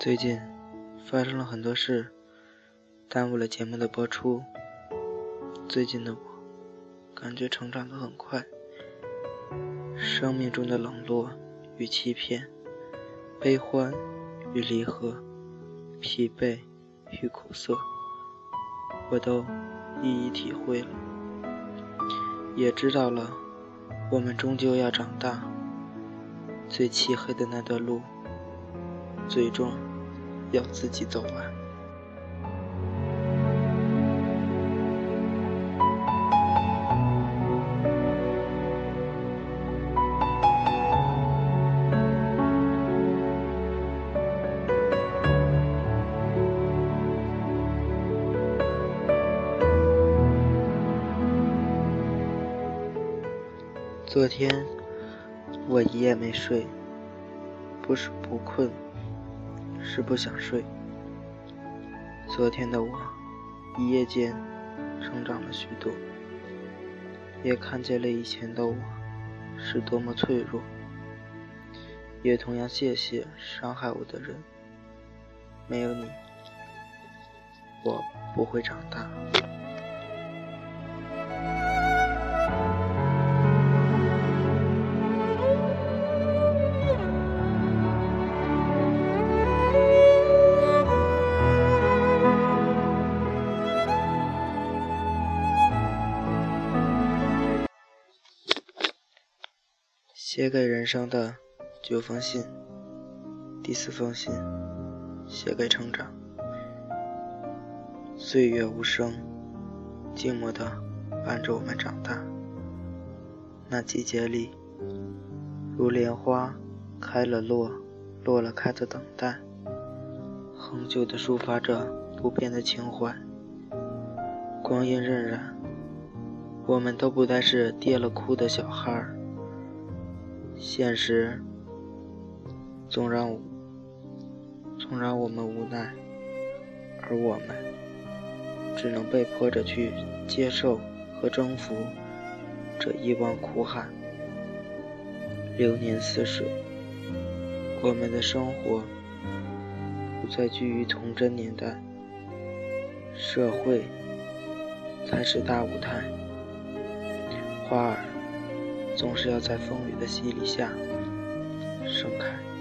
最近发生了很多事，耽误了节目的播出。最近的我，感觉成长的很快。生命中的冷落与欺骗，悲欢与离合，疲惫与苦涩，我都一一体会了，也知道了，我们终究要长大。最漆黑的那段路，最终要自己走完。昨天我一夜没睡，不是不困，是不想睡。昨天的我一夜间成长了许多，也看见了以前的我是多么脆弱，也同样谢谢伤害我的人，没有你，我不会长大。写给人生的九封信，第四封信，写给成长。岁月无声，静默的伴着我们长大。那季节里，如莲花开了落，落了开的等待，恒久的抒发着不变的情怀。光阴荏苒，我们都不再是跌了哭的小孩儿。现实总让总让我们无奈，而我们只能被迫着去接受和征服这一汪苦海。流年似水，我们的生活不再居于童真年代，社会才是大舞台，花儿。总是要在风雨的洗礼下盛开。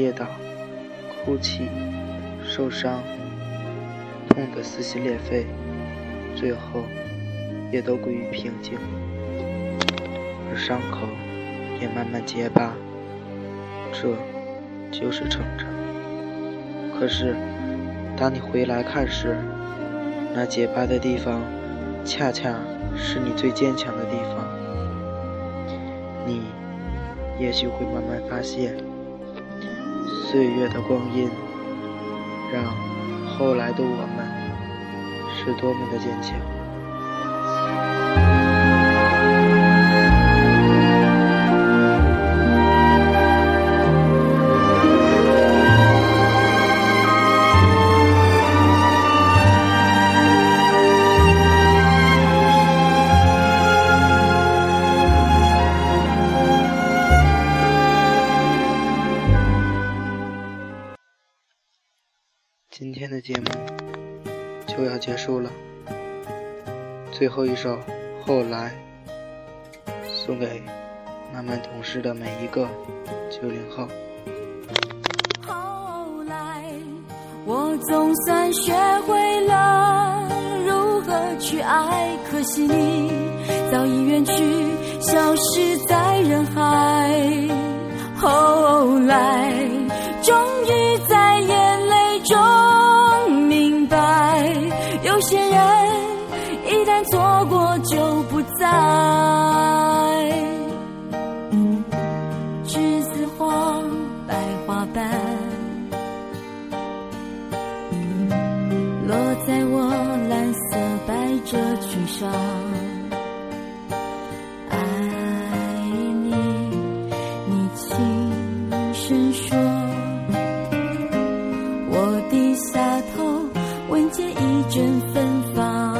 跌倒、哭泣、受伤、痛得撕心裂肺，最后也都归于平静，而伤口也慢慢结疤。这就是成长。可是，当你回来看时，那结疤的地方，恰恰是你最坚强的地方。你。也许会慢慢发现，岁月的光阴，让后来的我们是多么的坚强。最后一首《后来》送给慢慢懂事的每一个九零后。后来，我总算学会了如何去爱，可惜你早已远去，消失在人海。后来，在栀子花白花瓣落在我蓝色百褶裙上爱你你轻声说我低下头闻见一阵芬芳。